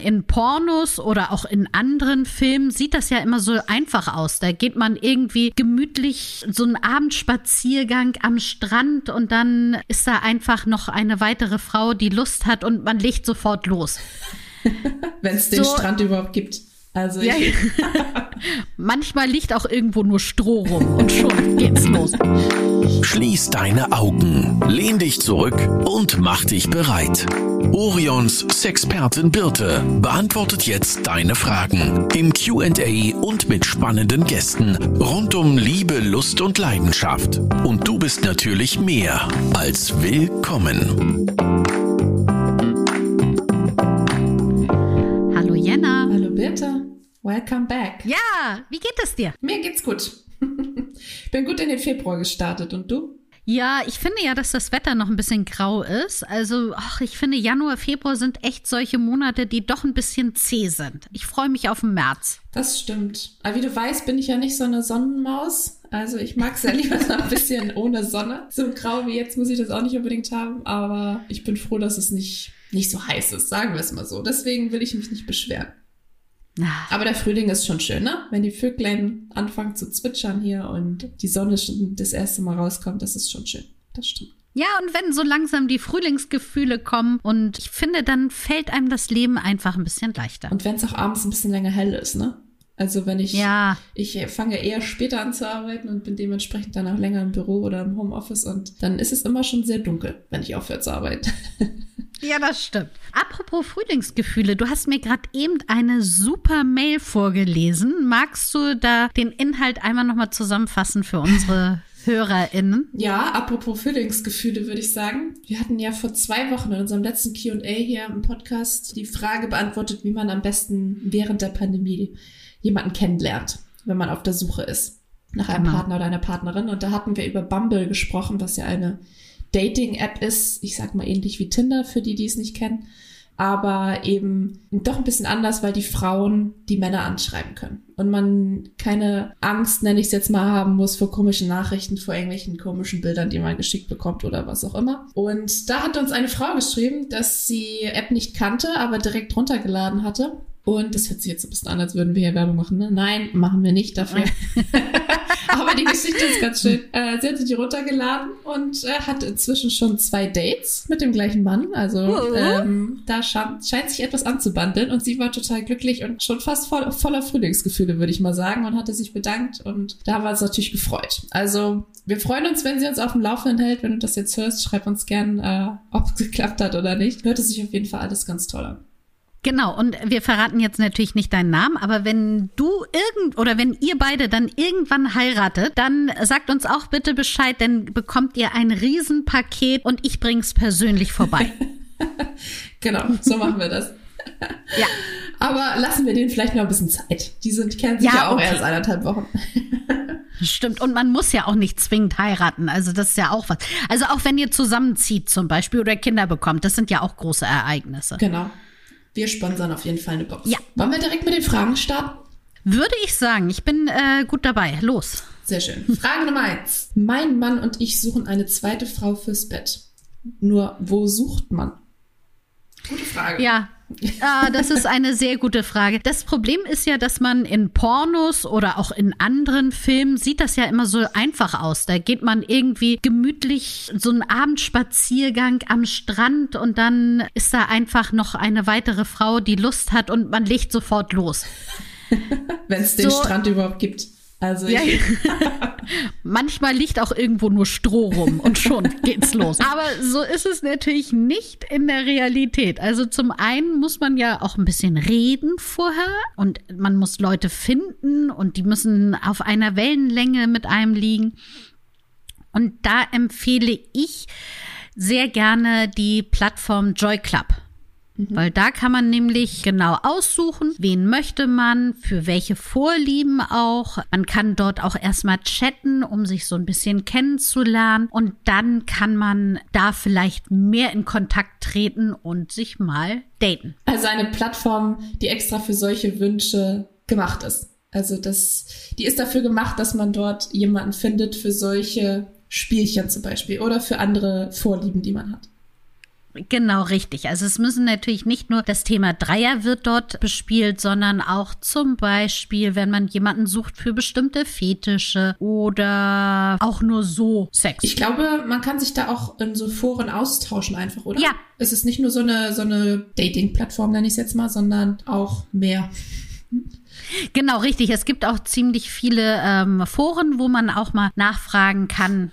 In Pornos oder auch in anderen Filmen sieht das ja immer so einfach aus. Da geht man irgendwie gemütlich so einen Abendspaziergang am Strand und dann ist da einfach noch eine weitere Frau, die Lust hat und man legt sofort los. Wenn es den so, Strand überhaupt gibt. Also ja, manchmal liegt auch irgendwo nur Stroh rum und schon geht's los. Schließ deine Augen, lehn dich zurück und mach dich bereit. Orions Sexpertin Birte beantwortet jetzt deine Fragen im Q&A und mit spannenden Gästen rund um Liebe, Lust und Leidenschaft. Und du bist natürlich mehr als willkommen. Welcome back. Ja, wie geht es dir? Mir geht's gut. Bin gut in den Februar gestartet und du? Ja, ich finde ja, dass das Wetter noch ein bisschen grau ist. Also, ach, ich finde, Januar, Februar sind echt solche Monate, die doch ein bisschen zäh sind. Ich freue mich auf den März. Das stimmt. Aber wie du weißt, bin ich ja nicht so eine Sonnenmaus. Also, ich mag es ja lieber so ein bisschen ohne Sonne. So grau wie jetzt muss ich das auch nicht unbedingt haben. Aber ich bin froh, dass es nicht, nicht so heiß ist, sagen wir es mal so. Deswegen will ich mich nicht beschweren. Ah. Aber der Frühling ist schon schön, ne? Wenn die Vöglein anfangen zu zwitschern hier und die Sonne schon das erste Mal rauskommt, das ist schon schön. Das stimmt. Ja, und wenn so langsam die Frühlingsgefühle kommen und ich finde, dann fällt einem das Leben einfach ein bisschen leichter. Und wenn es auch abends ein bisschen länger hell ist, ne? Also wenn ich, ja. ich fange eher später an zu arbeiten und bin dementsprechend dann auch länger im Büro oder im Homeoffice und dann ist es immer schon sehr dunkel, wenn ich aufhöre zu arbeiten. Ja, das stimmt. Apropos Frühlingsgefühle, du hast mir gerade eben eine super Mail vorgelesen. Magst du da den Inhalt einmal nochmal zusammenfassen für unsere HörerInnen? Ja, apropos Frühlingsgefühle würde ich sagen. Wir hatten ja vor zwei Wochen in unserem letzten Q&A hier im Podcast die Frage beantwortet, wie man am besten während der Pandemie jemanden kennenlernt, wenn man auf der Suche ist nach einem genau. Partner oder einer Partnerin. Und da hatten wir über Bumble gesprochen, was ja eine Dating-App ist, ich sag mal ähnlich wie Tinder für die, die es nicht kennen, aber eben doch ein bisschen anders, weil die Frauen die Männer anschreiben können und man keine Angst, nenne ich es jetzt mal, haben muss vor komischen Nachrichten, vor irgendwelchen komischen Bildern, die man geschickt bekommt oder was auch immer. Und da hat uns eine Frau geschrieben, dass sie App nicht kannte, aber direkt runtergeladen hatte und das hört sich jetzt ein bisschen an, als würden wir hier Werbung machen. Ne? Nein, machen wir nicht dafür. Aber die Geschichte ist ganz schön. Äh, sie hatte die runtergeladen und äh, hat inzwischen schon zwei Dates mit dem gleichen Mann. Also uh. ähm, da scheint, scheint sich etwas anzubandeln und sie war total glücklich und schon fast voll, voller Frühlingsgefühle, würde ich mal sagen, und hatte sich bedankt und da haben wir uns natürlich gefreut. Also wir freuen uns, wenn sie uns auf dem Laufenden hält. Wenn du das jetzt hörst, schreib uns gern, äh, ob es geklappt hat oder nicht. Hört es sich auf jeden Fall alles ganz toll an. Genau, und wir verraten jetzt natürlich nicht deinen Namen, aber wenn du irgend oder wenn ihr beide dann irgendwann heiratet, dann sagt uns auch bitte Bescheid, denn bekommt ihr ein Riesenpaket und ich bring's persönlich vorbei. genau, so machen wir das. ja. Aber lassen wir denen vielleicht noch ein bisschen Zeit. Die sind, kennen sich ja, ja auch okay. erst eineinhalb Wochen. Stimmt. Und man muss ja auch nicht zwingend heiraten. Also das ist ja auch was. Also auch wenn ihr zusammenzieht zum Beispiel oder Kinder bekommt, das sind ja auch große Ereignisse. Genau. Wir sponsern auf jeden Fall eine Box. Ja. Wollen wir direkt mit den Fragen starten? Würde ich sagen. Ich bin äh, gut dabei. Los. Sehr schön. Frage Nummer eins. Mein Mann und ich suchen eine zweite Frau fürs Bett. Nur, wo sucht man? Gute Frage. Ja, Ah, das ist eine sehr gute Frage. Das Problem ist ja, dass man in Pornos oder auch in anderen Filmen sieht das ja immer so einfach aus. Da geht man irgendwie gemütlich so einen Abendspaziergang am Strand und dann ist da einfach noch eine weitere Frau, die Lust hat und man legt sofort los. Wenn es den so, Strand überhaupt gibt. Also ja, manchmal liegt auch irgendwo nur Stroh rum und schon geht's los. Aber so ist es natürlich nicht in der Realität. Also zum einen muss man ja auch ein bisschen reden vorher und man muss Leute finden und die müssen auf einer Wellenlänge mit einem liegen. Und da empfehle ich sehr gerne die Plattform Joy Club. Mhm. Weil da kann man nämlich genau aussuchen, wen möchte man, für welche Vorlieben auch. Man kann dort auch erstmal chatten, um sich so ein bisschen kennenzulernen. Und dann kann man da vielleicht mehr in Kontakt treten und sich mal daten. Also eine Plattform, die extra für solche Wünsche gemacht ist. Also das, die ist dafür gemacht, dass man dort jemanden findet für solche Spielchen zum Beispiel oder für andere Vorlieben, die man hat. Genau, richtig. Also es müssen natürlich nicht nur das Thema Dreier wird dort bespielt, sondern auch zum Beispiel, wenn man jemanden sucht für bestimmte Fetische oder auch nur so Sex. Ich glaube, man kann sich da auch in so Foren austauschen einfach, oder? Ja. Es ist nicht nur so eine, so eine Dating-Plattform, nenne ich es jetzt mal, sondern auch mehr. Genau, richtig. Es gibt auch ziemlich viele ähm, Foren, wo man auch mal nachfragen kann,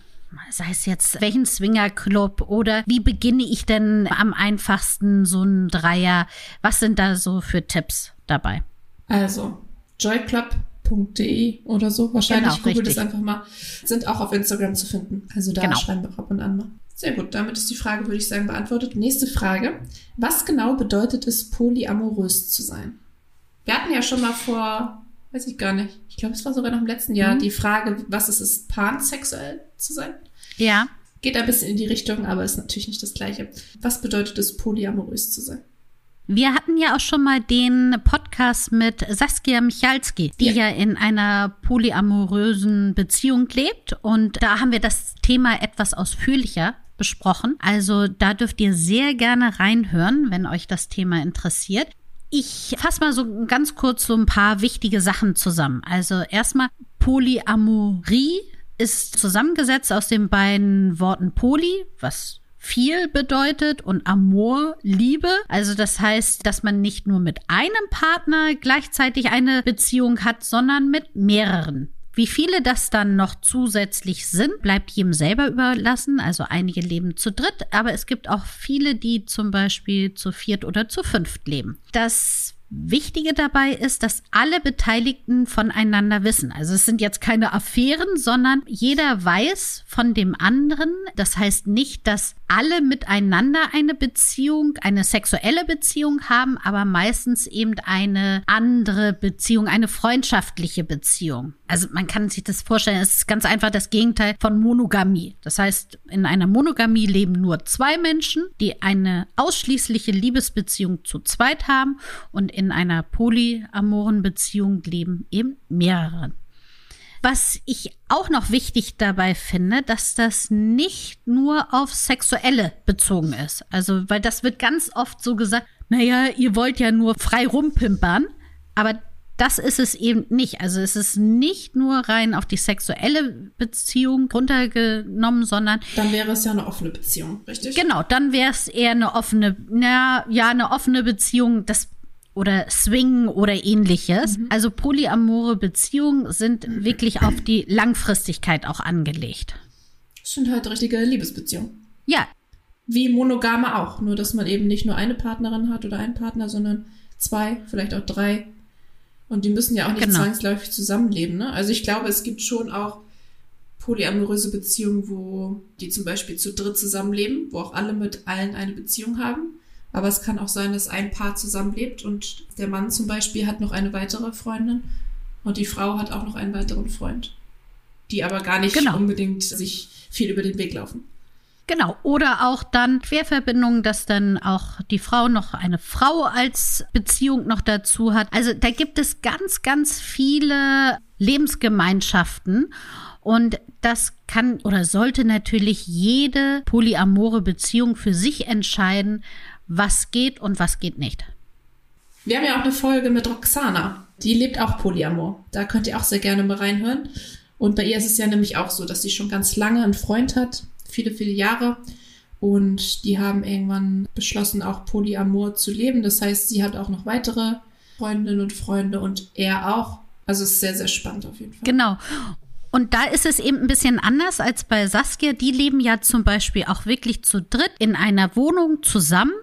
sei es jetzt welchen Swingerclub oder wie beginne ich denn am einfachsten so ein Dreier? Was sind da so für Tipps dabei? Also joyclub.de oder so. Wahrscheinlich Genau, googelt es einfach mal. Sind auch auf Instagram zu finden. Also da Genau. schreiben wir auch ab und an mal. Sehr gut, damit ist die Frage, würde ich sagen, beantwortet. Nächste Frage. Was genau bedeutet es, polyamorös zu sein? Wir hatten ja schon mal vor, weiß ich gar nicht, ich glaube, es war sogar noch im letzten Jahr, Mhm. die Frage, was es ist, pansexuell zu sein. Ja. Geht ein bisschen in die Richtung, aber ist natürlich nicht das Gleiche. Was bedeutet es, polyamorös zu sein? Wir hatten ja auch schon mal den Podcast mit Saskia Michalski, die Ja. ja. in einer polyamorösen Beziehung lebt. Und da haben wir das Thema etwas ausführlicher besprochen. Also da dürft ihr sehr gerne reinhören, wenn euch das Thema interessiert. Ich fasse mal so ganz kurz so ein paar wichtige Sachen zusammen. Also erstmal Polyamorie ist zusammengesetzt aus den beiden Worten Poly, was viel bedeutet und Amor, Liebe. Also das heißt, dass man nicht nur mit einem Partner gleichzeitig eine Beziehung hat, sondern mit mehreren. Wie viele das dann noch zusätzlich sind, bleibt jedem selber überlassen. Also einige leben zu dritt, aber es gibt auch viele, die zum Beispiel zu viert oder zu fünft leben. Das Wichtige dabei ist, dass alle Beteiligten voneinander wissen. Also es sind jetzt keine Affären, sondern jeder weiß von dem anderen. Das heißt nicht, dass alle miteinander eine Beziehung, eine sexuelle Beziehung haben, aber meistens eben eine andere Beziehung, eine freundschaftliche Beziehung. Also man kann sich das vorstellen, es ist ganz einfach das Gegenteil von Monogamie. Das heißt, in einer Monogamie leben nur zwei Menschen, die eine ausschließliche Liebesbeziehung zu zweit haben und in einer polyamoren Beziehung leben eben mehrere. Was ich auch noch wichtig dabei finde, dass das nicht nur auf Sexuelle bezogen ist. Also, weil das wird ganz oft so gesagt, naja, ihr wollt ja nur frei rumpimpern, aber das ist es eben nicht. Also es ist nicht nur rein auf die sexuelle Beziehung runtergenommen, sondern Dann wäre es ja eine offene Beziehung, richtig? Genau, dann wäre es eher eine offene, na, ja, eine offene Beziehung, das oder Swing oder ähnliches. Also polyamore Beziehungen sind wirklich auf die Langfristigkeit auch angelegt. Das sind halt richtige Liebesbeziehungen. Ja, Wie monogame auch, nur dass man eben nicht nur eine Partnerin hat oder einen Partner, sondern zwei, vielleicht auch drei. Und die müssen ja auch nicht Genau. zwangsläufig zusammenleben. Ne? Also ich glaube, es gibt schon auch polyamoröse Beziehungen, wo die zum Beispiel zu dritt zusammenleben, wo auch alle mit allen eine Beziehung haben. Aber es kann auch sein, dass ein Paar zusammenlebt und der Mann zum Beispiel hat noch eine weitere Freundin und die Frau hat auch noch einen weiteren Freund. Die aber gar nicht Genau. unbedingt sich viel über den Weg laufen. Genau. Oder auch dann Querverbindungen, dass dann auch die Frau noch eine Frau als Beziehung noch dazu hat. Also da gibt es ganz, ganz viele Lebensgemeinschaften. Und das kann oder sollte natürlich jede polyamore Beziehung für sich entscheiden, was geht und was geht nicht. Wir haben ja auch eine Folge mit Roxana. Die lebt auch Polyamor. Da könnt ihr auch sehr gerne mal reinhören. Und bei ihr ist es ja nämlich auch so, dass sie schon ganz lange einen Freund hat, viele, viele Jahre. Und die haben irgendwann beschlossen, auch Polyamor zu leben. Das heißt, sie hat auch noch weitere Freundinnen und Freunde und er auch. Also es ist sehr, sehr spannend auf jeden Fall. Genau. Und da ist es eben ein bisschen anders als bei Saskia. Die leben ja zum Beispiel auch wirklich zu dritt in einer Wohnung zusammen.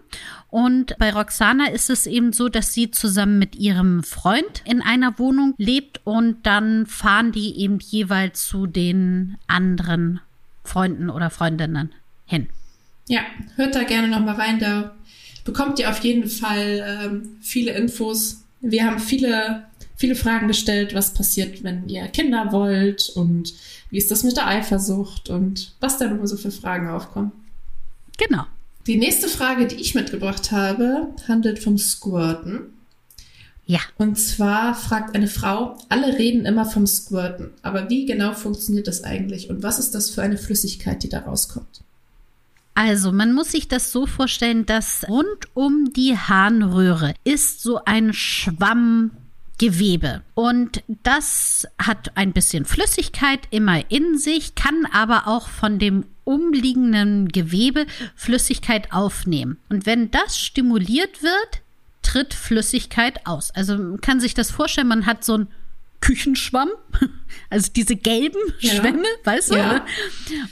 Und bei Roxana ist es eben so, dass sie zusammen mit ihrem Freund in einer Wohnung lebt und dann fahren die eben jeweils zu den anderen Freunden oder Freundinnen hin. Ja, hört da gerne nochmal rein. Da bekommt ihr auf jeden Fall ähm, viele Infos. Wir haben viele, viele Fragen gestellt, was passiert, wenn ihr Kinder wollt und wie ist das mit der Eifersucht und was da immer so für Fragen aufkommen. Genau. Die nächste Frage, die ich mitgebracht habe, handelt vom Squirten. Ja. Und zwar fragt eine Frau, alle reden immer vom Squirten, aber wie genau funktioniert das eigentlich und was ist das für eine Flüssigkeit, die da rauskommt? Also, man muss sich das so vorstellen, dass rund um die Harnröhre ist so ein Schwammgewebe. Und das hat ein bisschen Flüssigkeit immer in sich, kann aber auch von dem umliegenden Gewebe Flüssigkeit aufnehmen. Und wenn das stimuliert wird, tritt Flüssigkeit aus. Also man kann sich das vorstellen, man hat so ein Küchenschwamm, also diese gelben ja. Schwämme, weißt du? Ja.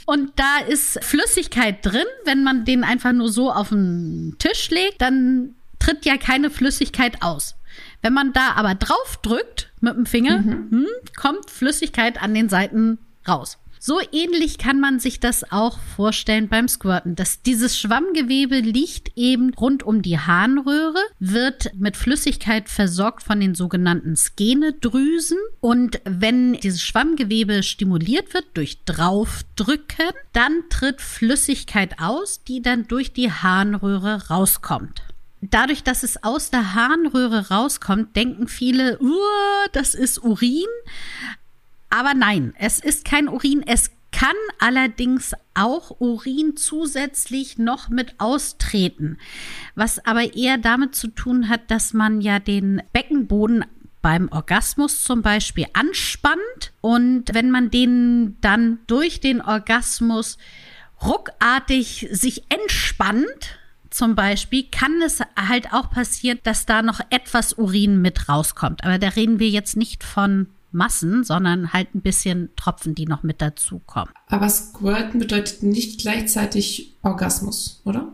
Und da ist Flüssigkeit drin. Wenn man den einfach nur so auf den Tisch legt, dann tritt ja keine Flüssigkeit aus. Wenn man da aber drauf drückt mit dem Finger, mhm. hm, kommt Flüssigkeit an den Seiten raus. So ähnlich kann man sich das auch vorstellen beim Squirten. dass dieses Schwammgewebe liegt eben rund um die Harnröhre, wird mit Flüssigkeit versorgt von den sogenannten Skenedrüsen. Und wenn dieses Schwammgewebe stimuliert wird durch Draufdrücken, dann tritt Flüssigkeit aus, die dann durch die Harnröhre rauskommt dadurch, dass es aus der Harnröhre rauskommt, denken viele, uh, das ist Urin. Aber nein, es ist kein Urin. Es kann allerdings auch Urin zusätzlich noch mit austreten, was aber eher damit zu tun hat, dass man ja den Beckenboden beim Orgasmus zum Beispiel anspannt und wenn man den dann durch den Orgasmus ruckartig sich entspannt, zum Beispiel, kann es halt auch passieren, dass da noch etwas Urin mit rauskommt. Aber da reden wir jetzt nicht von Massen, sondern halt ein bisschen Tropfen, die noch mit dazukommen. Aber Squirten bedeutet nicht gleichzeitig Orgasmus, oder?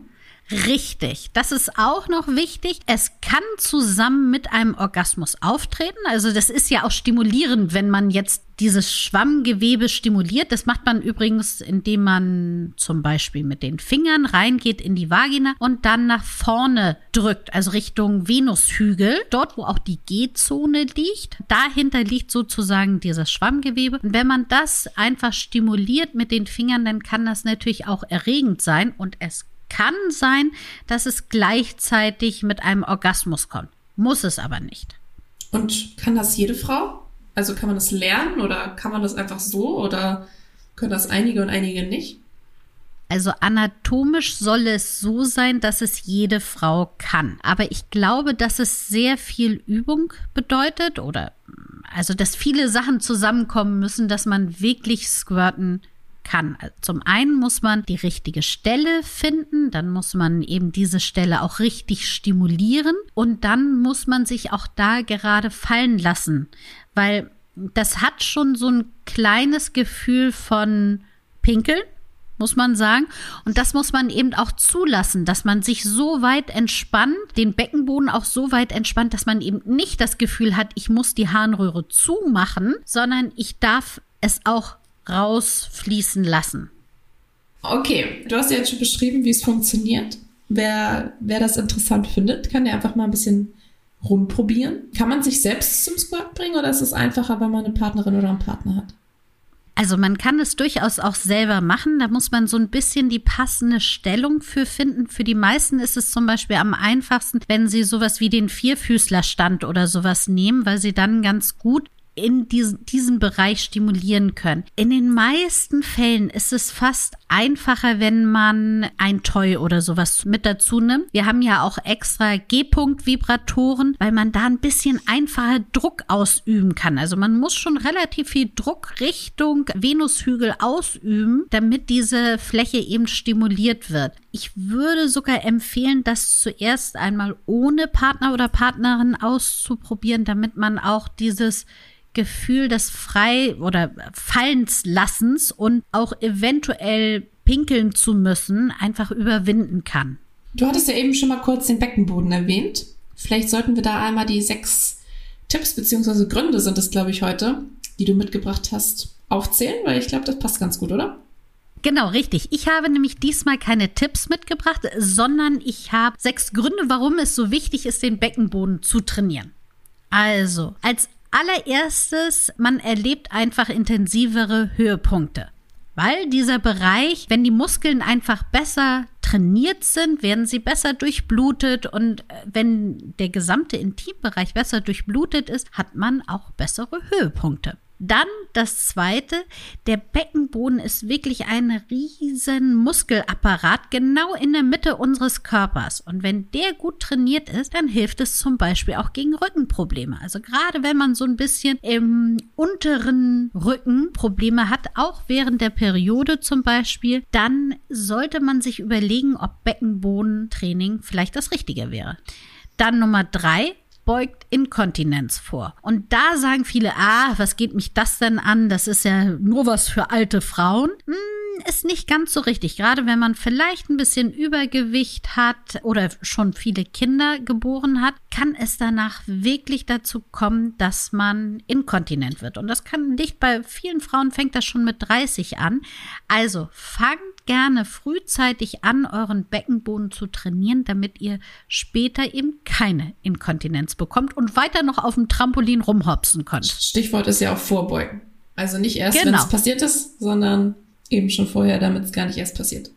Richtig, das ist auch noch wichtig. Es kann zusammen mit einem Orgasmus auftreten. Also das ist ja auch stimulierend, wenn man jetzt dieses Schwammgewebe stimuliert. Das macht man übrigens, indem man zum Beispiel mit den Fingern reingeht in die Vagina und dann nach vorne drückt, also Richtung Venushügel, dort wo auch die G-Zone liegt. Dahinter liegt sozusagen dieses Schwammgewebe. Und wenn man das einfach stimuliert mit den Fingern, dann kann das natürlich auch erregend sein und es kann sein, dass es gleichzeitig mit einem Orgasmus kommt. Muss es aber nicht. Und kann das jede Frau? Also kann man das lernen oder kann man das einfach so oder können das einige und einige nicht? Also anatomisch soll es so sein, dass es jede Frau kann. Aber ich glaube, dass es sehr viel Übung bedeutet oder also dass viele Sachen zusammenkommen müssen, dass man wirklich squirten kann. Zum einen muss man die richtige Stelle finden, dann muss man eben diese Stelle auch richtig stimulieren und dann muss man sich auch da gerade fallen lassen, weil das hat schon so ein kleines Gefühl von Pinkeln, muss man sagen. Und das muss man eben auch zulassen, dass man sich so weit entspannt, den Beckenboden auch so weit entspannt, dass man eben nicht das Gefühl hat, ich muss die Harnröhre zumachen, sondern ich darf es auch rausfließen lassen. Okay, du hast ja jetzt schon beschrieben, wie es funktioniert. Wer, wer das interessant findet, kann ja einfach mal ein bisschen rumprobieren. Kann man sich selbst zum Squat bringen oder ist es einfacher, wenn man eine Partnerin oder einen Partner hat? Also man kann es durchaus auch selber machen. Da muss man so ein bisschen die passende Stellung für finden. Für die meisten ist es zum Beispiel am einfachsten, wenn sie sowas wie den Vierfüßlerstand oder sowas nehmen, weil sie dann ganz gut in diesen, diesen Bereich stimulieren können. In den meisten Fällen ist es fast einfacher, wenn man ein Toy oder sowas mit dazu nimmt. Wir haben ja auch extra G-Punkt-Vibratoren, weil man da ein bisschen einfacher Druck ausüben kann. Also man muss schon relativ viel Druck Richtung Venushügel ausüben, damit diese Fläche eben stimuliert wird. Ich würde sogar empfehlen, das zuerst einmal ohne Partner oder Partnerin auszuprobieren, damit man auch dieses Gefühl des Frei- oder Fallenslassens und auch eventuell pinkeln zu müssen einfach überwinden kann. Du hattest ja eben schon mal kurz den Beckenboden erwähnt. Vielleicht sollten wir da einmal die sechs Tipps beziehungsweise Gründe sind es, glaube ich, heute, die du mitgebracht hast, aufzählen, weil ich glaube, das passt ganz gut, oder? Genau, richtig. Ich habe nämlich diesmal keine Tipps mitgebracht, sondern ich habe sechs Gründe, warum es so wichtig ist, den Beckenboden zu trainieren. Also, als allererstes, man erlebt einfach intensivere Höhepunkte. Weil dieser Bereich, wenn die Muskeln einfach besser trainiert sind, werden sie besser durchblutet und äh, wenn der gesamte Intimbereich besser durchblutet ist, hat man auch bessere Höhepunkte. Dann das zweite, der Beckenboden ist wirklich ein riesen Muskelapparat genau in der Mitte unseres Körpers. Und wenn der gut trainiert ist, dann hilft es zum Beispiel auch gegen Rückenprobleme. Also gerade wenn man so ein bisschen im unteren Rücken Probleme hat, auch während der Periode zum Beispiel, dann sollte man sich überlegen, ob Beckenbodentraining vielleicht das Richtige wäre. Dann Nummer drei, beugt Inkontinenz vor. Und da sagen viele, ah, was geht mich das denn an? Das ist ja nur was für alte Frauen. Hm, ist nicht ganz so richtig. Gerade wenn man vielleicht ein bisschen Übergewicht hat oder schon viele Kinder geboren hat, kann es danach wirklich dazu kommen, dass man inkontinent wird. Und das kann nicht bei vielen Frauen fängt das schon mit 30 an. Also fangt gerne frühzeitig an, euren Beckenboden zu trainieren, damit ihr später eben keine Inkontinenz bekommt und weiter noch auf dem Trampolin rumhopsen könnt. Stichwort ist ja auch vorbeugen. Also nicht erst, genau. wenn es passiert ist, sondern eben schon vorher, damit es gar nicht erst passiert.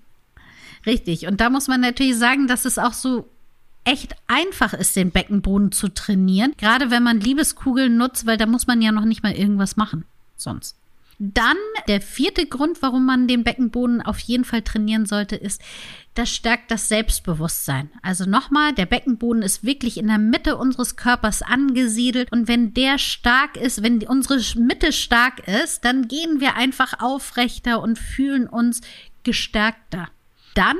Richtig. Und da muss man natürlich sagen, dass es auch so echt einfach ist, den Beckenboden zu trainieren. Gerade wenn man Liebeskugeln nutzt, weil da muss man ja noch nicht mal irgendwas machen. Sonst. Dann der vierte Grund, warum man den Beckenboden auf jeden Fall trainieren sollte, ist, das stärkt das Selbstbewusstsein. Also nochmal, der Beckenboden ist wirklich in der Mitte unseres Körpers angesiedelt und wenn der stark ist, wenn unsere Mitte stark ist, dann gehen wir einfach aufrechter und fühlen uns gestärkter. Dann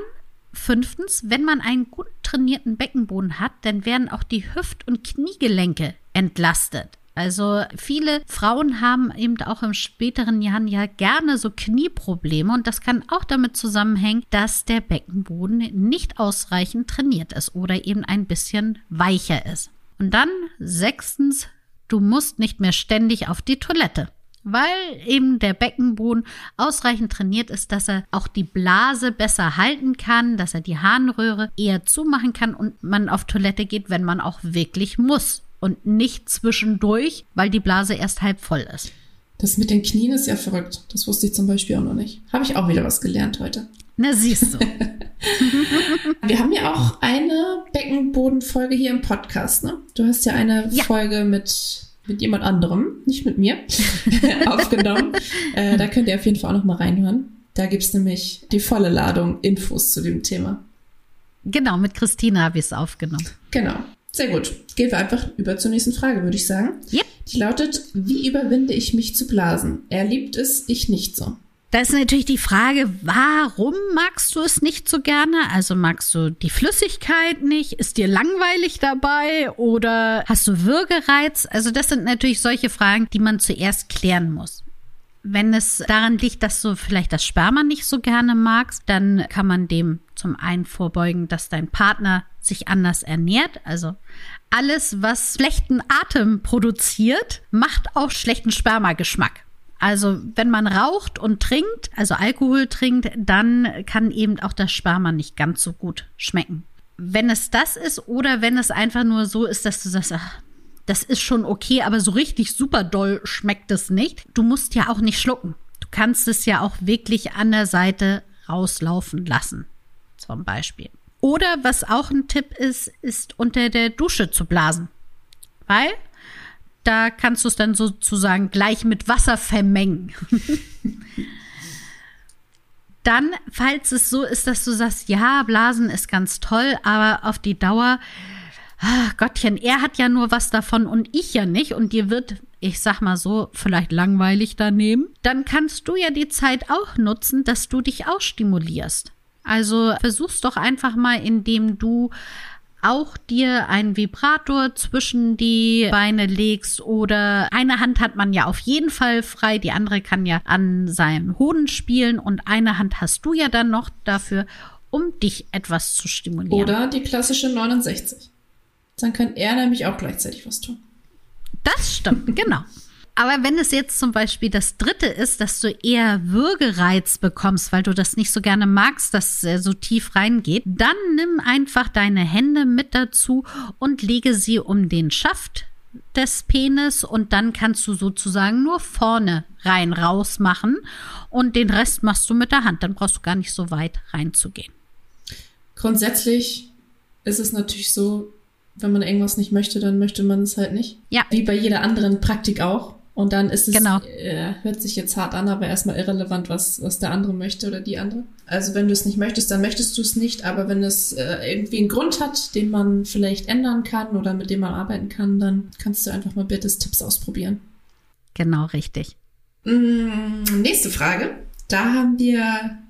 Fünftens, wenn man einen gut trainierten Beckenboden hat, dann werden auch die Hüft- und Kniegelenke entlastet. Also viele Frauen haben eben auch im späteren Jahren ja gerne so Knieprobleme und das kann auch damit zusammenhängen, dass der Beckenboden nicht ausreichend trainiert ist oder eben ein bisschen weicher ist. Und dann sechstens, du musst nicht mehr ständig auf die Toilette weil eben der Beckenboden ausreichend trainiert ist, dass er auch die Blase besser halten kann, dass er die Harnröhre eher zumachen kann und man auf Toilette geht, wenn man auch wirklich muss und nicht zwischendurch, weil die Blase erst halb voll ist. Das mit den Knien ist ja verrückt. Das wusste ich zum Beispiel auch noch nicht. Habe ich auch wieder was gelernt heute. Na, siehst du. Wir haben ja auch eine Beckenbodenfolge hier im Podcast, ne? Du hast ja eine ja. Folge mit, mit jemand anderem, nicht mit mir, aufgenommen. äh, da könnt ihr auf jeden Fall auch noch mal reinhören. Da gibt es nämlich die volle Ladung Infos zu dem Thema. Genau, mit Christina habe ich es aufgenommen. Genau. Sehr gut. Gehen wir einfach über zur nächsten Frage, würde ich sagen. Yep. Die lautet, wie überwinde ich mich zu blasen? Er liebt es, ich nicht so. Da ist natürlich die Frage, warum magst du es nicht so gerne? Also magst du die Flüssigkeit nicht? Ist dir langweilig dabei? Oder hast du Würgereiz? Also das sind natürlich solche Fragen, die man zuerst klären muss. Wenn es daran liegt, dass du vielleicht das Sperma nicht so gerne magst, dann kann man dem zum einen vorbeugen, dass dein Partner sich anders ernährt. Also alles, was schlechten Atem produziert, macht auch schlechten Spermageschmack. Also wenn man raucht und trinkt, also Alkohol trinkt, dann kann eben auch das Sperma nicht ganz so gut schmecken. Wenn es das ist oder wenn es einfach nur so ist, dass du sagst, ach, das ist schon okay, aber so richtig super doll schmeckt es nicht. Du musst ja auch nicht schlucken. Du kannst es ja auch wirklich an der Seite rauslaufen lassen. Zum Beispiel. Oder was auch ein Tipp ist, ist unter der Dusche zu blasen. Weil da kannst du es dann sozusagen gleich mit Wasser vermengen. dann, falls es so ist, dass du sagst, ja, Blasen ist ganz toll, aber auf die Dauer ach Gottchen, er hat ja nur was davon und ich ja nicht und dir wird, ich sag mal so, vielleicht langweilig daneben, dann kannst du ja die Zeit auch nutzen, dass du dich auch stimulierst. Also versuch's doch einfach mal, indem du auch dir einen Vibrator zwischen die Beine legst oder eine Hand hat man ja auf jeden Fall frei, die andere kann ja an seinen Hoden spielen und eine Hand hast du ja dann noch dafür, um dich etwas zu stimulieren. Oder die klassische 69. Dann kann er nämlich auch gleichzeitig was tun. Das stimmt, genau. Aber wenn es jetzt zum Beispiel das dritte ist, dass du eher Würgereiz bekommst, weil du das nicht so gerne magst, dass er so tief reingeht, dann nimm einfach deine Hände mit dazu und lege sie um den Schaft des Penis und dann kannst du sozusagen nur vorne rein raus machen und den Rest machst du mit der Hand. Dann brauchst du gar nicht so weit reinzugehen. Grundsätzlich ist es natürlich so, wenn man irgendwas nicht möchte, dann möchte man es halt nicht. Ja. Wie bei jeder anderen Praktik auch. Und dann ist es, Genau. äh, hört sich jetzt hart an, aber erstmal irrelevant, was, was der andere möchte oder die andere. Also wenn du es nicht möchtest, dann möchtest du es nicht, aber wenn es äh, irgendwie einen Grund hat, den man vielleicht ändern kann oder mit dem man arbeiten kann, dann kannst du einfach mal Birtes Tipps ausprobieren. Genau, richtig. Mm, nächste Frage. Da haben wir,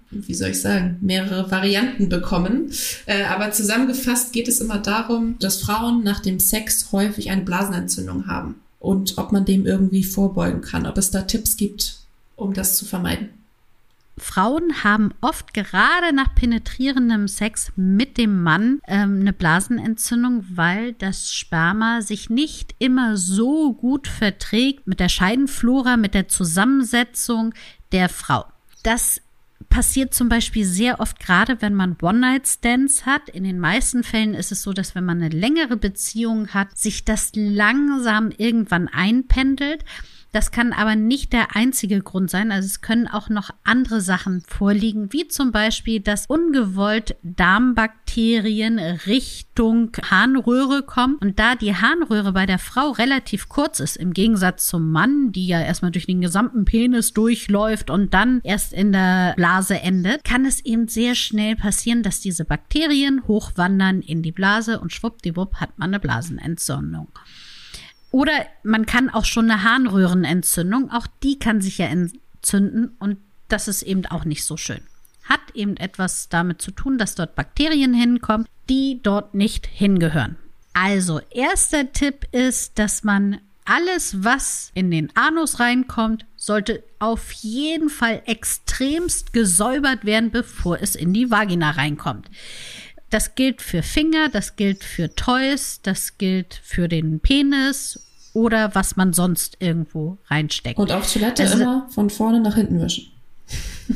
wie soll ich sagen, mehrere Varianten bekommen. Äh, aber zusammengefasst geht es immer darum, dass Frauen nach dem Sex häufig eine Blasenentzündung haben und ob man dem irgendwie vorbeugen kann, ob es da Tipps gibt, um das zu vermeiden. Frauen haben oft gerade nach penetrierendem Sex mit dem Mann ähm, eine Blasenentzündung, weil das Sperma sich nicht immer so gut verträgt mit der Scheidenflora, mit der Zusammensetzung der Frau. Das passiert zum Beispiel sehr oft gerade, wenn man One-Night-Stands hat. In den meisten Fällen ist es so, dass wenn man eine längere Beziehung hat, sich das langsam irgendwann einpendelt. Das kann aber nicht der einzige Grund sein. Also es können auch noch andere Sachen vorliegen, wie zum Beispiel, dass ungewollt Darmbakterien Richtung Harnröhre kommen. Und da die Harnröhre bei der Frau relativ kurz ist, im Gegensatz zum Mann, die ja erstmal durch den gesamten Penis durchläuft und dann erst in der Blase endet, kann es eben sehr schnell passieren, dass diese Bakterien hochwandern in die Blase und schwuppdiwupp hat man eine Blasenentzündung. Oder man kann auch schon eine Harnröhrenentzündung, auch die kann sich ja entzünden und das ist eben auch nicht so schön. Hat eben etwas damit zu tun, dass dort Bakterien hinkommen, die dort nicht hingehören. Also, erster Tipp ist, dass man alles, was in den Anus reinkommt, sollte auf jeden Fall extremst gesäubert werden, bevor es in die Vagina reinkommt. Das gilt für Finger, das gilt für Toys, das gilt für den Penis oder was man sonst irgendwo reinsteckt. Und auf Toilette Also- immer von vorne nach hinten wischen.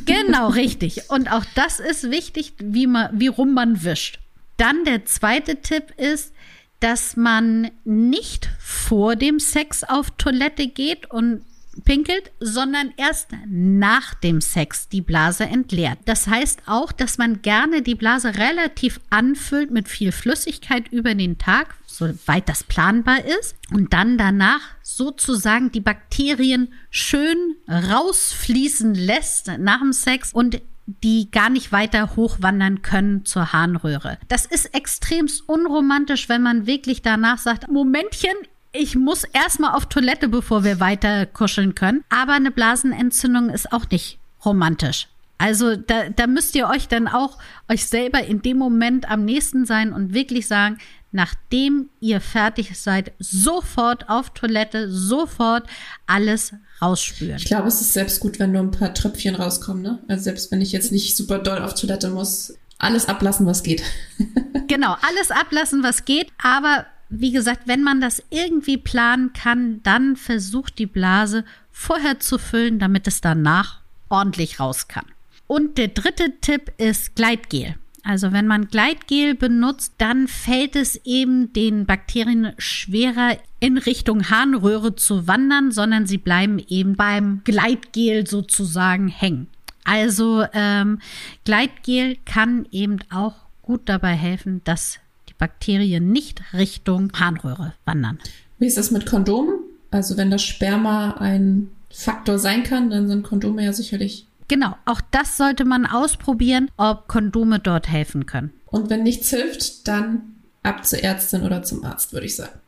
Genau, richtig. Und auch das ist wichtig, wie, man, wie rum man wischt. Dann der zweite Tipp ist, dass man nicht vor dem Sex auf Toilette geht und pinkelt, sondern erst nach dem Sex die Blase entleert. Das heißt auch, dass man gerne die Blase relativ anfüllt mit viel Flüssigkeit über den Tag, soweit das planbar ist, und dann danach sozusagen die Bakterien schön rausfließen lässt nach dem Sex und die gar nicht weiter hochwandern können zur Harnröhre. Das ist extremst unromantisch, wenn man wirklich danach sagt, Momentchen, ich muss erstmal auf Toilette, bevor wir weiter kuscheln können. Aber eine Blasenentzündung ist auch nicht romantisch. Also da, da müsst ihr euch dann auch euch selber in dem Moment am nächsten sein und wirklich sagen, nachdem ihr fertig seid, sofort auf Toilette, sofort alles rausspüren. Ich glaube, es ist selbst gut, wenn nur ein paar Tröpfchen rauskommen, ne? Also selbst wenn ich jetzt nicht super doll auf Toilette muss, alles ablassen, was geht. Genau, alles ablassen, was geht. Aber wie gesagt, wenn man das irgendwie planen kann, dann versucht die Blase vorher zu füllen, damit es danach ordentlich raus kann. Und der dritte Tipp ist Gleitgel. Also wenn man Gleitgel benutzt, dann fällt es eben den Bakterien schwerer in Richtung Harnröhre zu wandern, sondern sie bleiben eben beim Gleitgel sozusagen hängen. Also ähm, Gleitgel kann eben auch gut dabei helfen, dass Bakterien nicht Richtung Harnröhre wandern. Wie ist das mit Kondomen? Also wenn das Sperma ein Faktor sein kann, dann sind Kondome ja sicherlich. Genau, auch das sollte man ausprobieren, ob Kondome dort helfen können. Und wenn nichts hilft, dann ab zur Ärztin oder zum Arzt, würde ich sagen.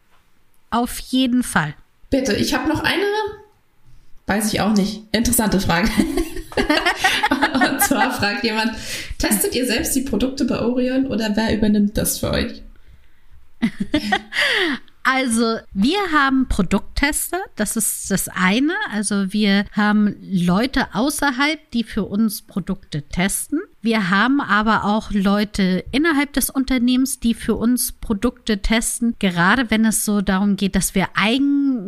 Auf jeden Fall. Bitte, ich habe noch eine, weiß ich auch nicht, interessante Frage. Und zwar fragt jemand, testet ihr selbst die Produkte bei Orion oder wer übernimmt das für euch? Also, wir haben Produkttester, das ist das eine. Also, wir haben Leute außerhalb, die für uns Produkte testen. Wir haben aber auch Leute innerhalb des Unternehmens, die für uns Produkte testen. Gerade wenn es so darum geht, dass wir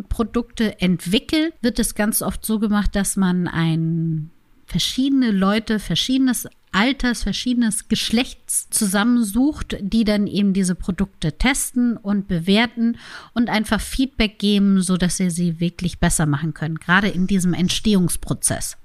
Eigenprodukte entwickeln, wird es ganz oft so gemacht, dass man ein verschiedene Leute, verschiedenes Alters, verschiedenes Geschlechts zusammensucht, die dann eben diese Produkte testen und bewerten und einfach Feedback geben, so dass sie sie wirklich besser machen können, gerade in diesem Entstehungsprozess.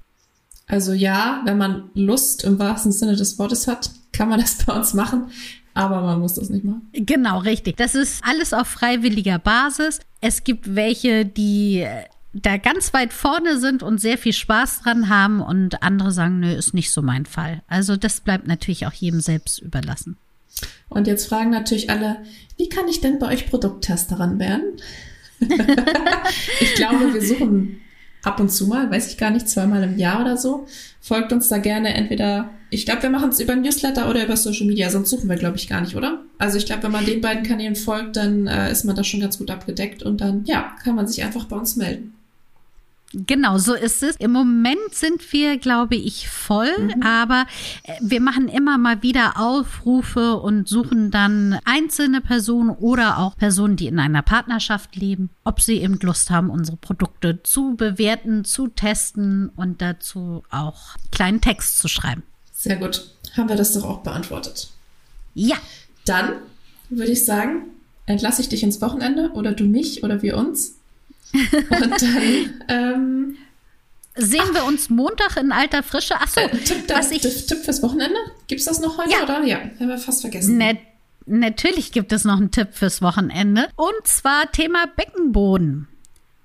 Also ja, wenn man Lust im wahrsten Sinne des Wortes hat, kann man das bei uns machen, aber man muss das nicht machen. Genau, richtig. Das ist alles auf freiwilliger Basis. Es gibt welche, die da ganz weit vorne sind und sehr viel Spaß dran haben und andere sagen, nö, ist nicht so mein Fall. Also das bleibt natürlich auch jedem selbst überlassen. Und jetzt fragen natürlich alle, wie kann ich denn bei euch Produkttesterin werden? ich glaube, wir suchen ab und zu mal, weiß ich gar nicht, zweimal im Jahr oder so. Folgt uns da gerne entweder, ich glaube, wir machen es über Newsletter oder über Social Media, sonst suchen wir, glaube ich, gar nicht, oder? Also ich glaube, wenn man den beiden Kanälen folgt, dann äh, ist man da schon ganz gut abgedeckt und dann, ja, kann man sich einfach bei uns melden. Genau, so ist es. Im Moment sind wir, glaube ich, voll, mhm. aber äh, wir machen immer mal wieder Aufrufe und suchen dann einzelne Personen oder auch Personen, die in einer Partnerschaft leben, ob sie eben Lust haben, unsere Produkte zu bewerten, zu testen und dazu auch kleinen Text zu schreiben. Sehr gut. Haben wir das doch auch beantwortet. Ja. Dann würde ich sagen, entlasse ich dich ins Wochenende oder du mich oder wir uns. Und dann ähm, sehen Ach. wir uns Montag in alter Frische. Achso, äh, Tipp, was ich, Tipp fürs Wochenende? Gibt es das noch heute? Ja. Oder? Ja, haben wir fast vergessen. Net Natürlich gibt es noch einen Tipp fürs Wochenende. Und zwar Thema Beckenboden.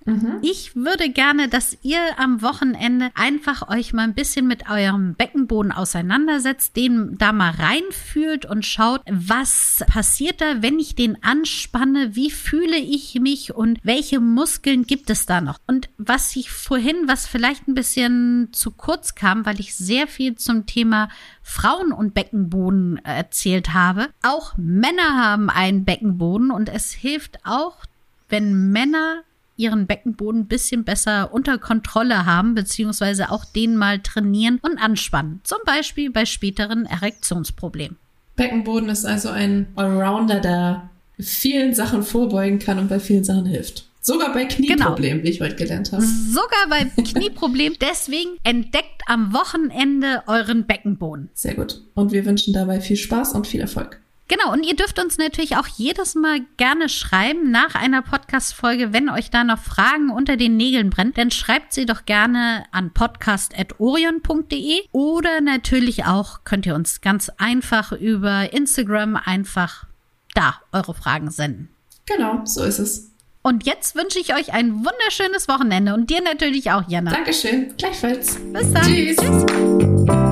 Mhm. Ich würde gerne, dass ihr am Wochenende einfach euch mal ein bisschen mit eurem Beckenboden auseinandersetzt, den da mal reinfühlt und schaut, was passiert da, wenn ich den anspanne, wie fühle ich mich und welche Muskeln gibt es da noch. Und was ich vorhin, was vielleicht ein bisschen zu kurz kam, weil ich sehr viel zum Thema Frauen und Beckenboden erzählt habe. Auch Männer haben einen Beckenboden und es hilft auch, wenn Männer ihren Beckenboden ein bisschen besser unter Kontrolle haben, beziehungsweise auch den mal trainieren und anspannen. Zum Beispiel bei späteren Erektionsproblemen. Beckenboden ist also ein Allrounder, der vielen Sachen vorbeugen kann und bei vielen Sachen hilft. Sogar bei Knieproblemen, genau. wie ich heute gelernt habe. Sogar bei Knieproblemen. Deswegen entdeckt am Wochenende euren Beckenboden. Sehr gut. Und wir wünschen dabei viel Spaß und viel Erfolg. Genau, und ihr dürft uns natürlich auch jedes Mal gerne schreiben nach einer Podcast-Folge, wenn euch da noch Fragen unter den Nägeln brennt, dann schreibt sie doch gerne an podcast.orion.de oder natürlich auch könnt ihr uns ganz einfach über Instagram einfach da eure Fragen senden. Genau, so ist es. Und jetzt wünsche ich euch ein wunderschönes Wochenende und dir natürlich auch, Jana. Dankeschön, gleichfalls. Bis dann. Tschüss. Tschüss.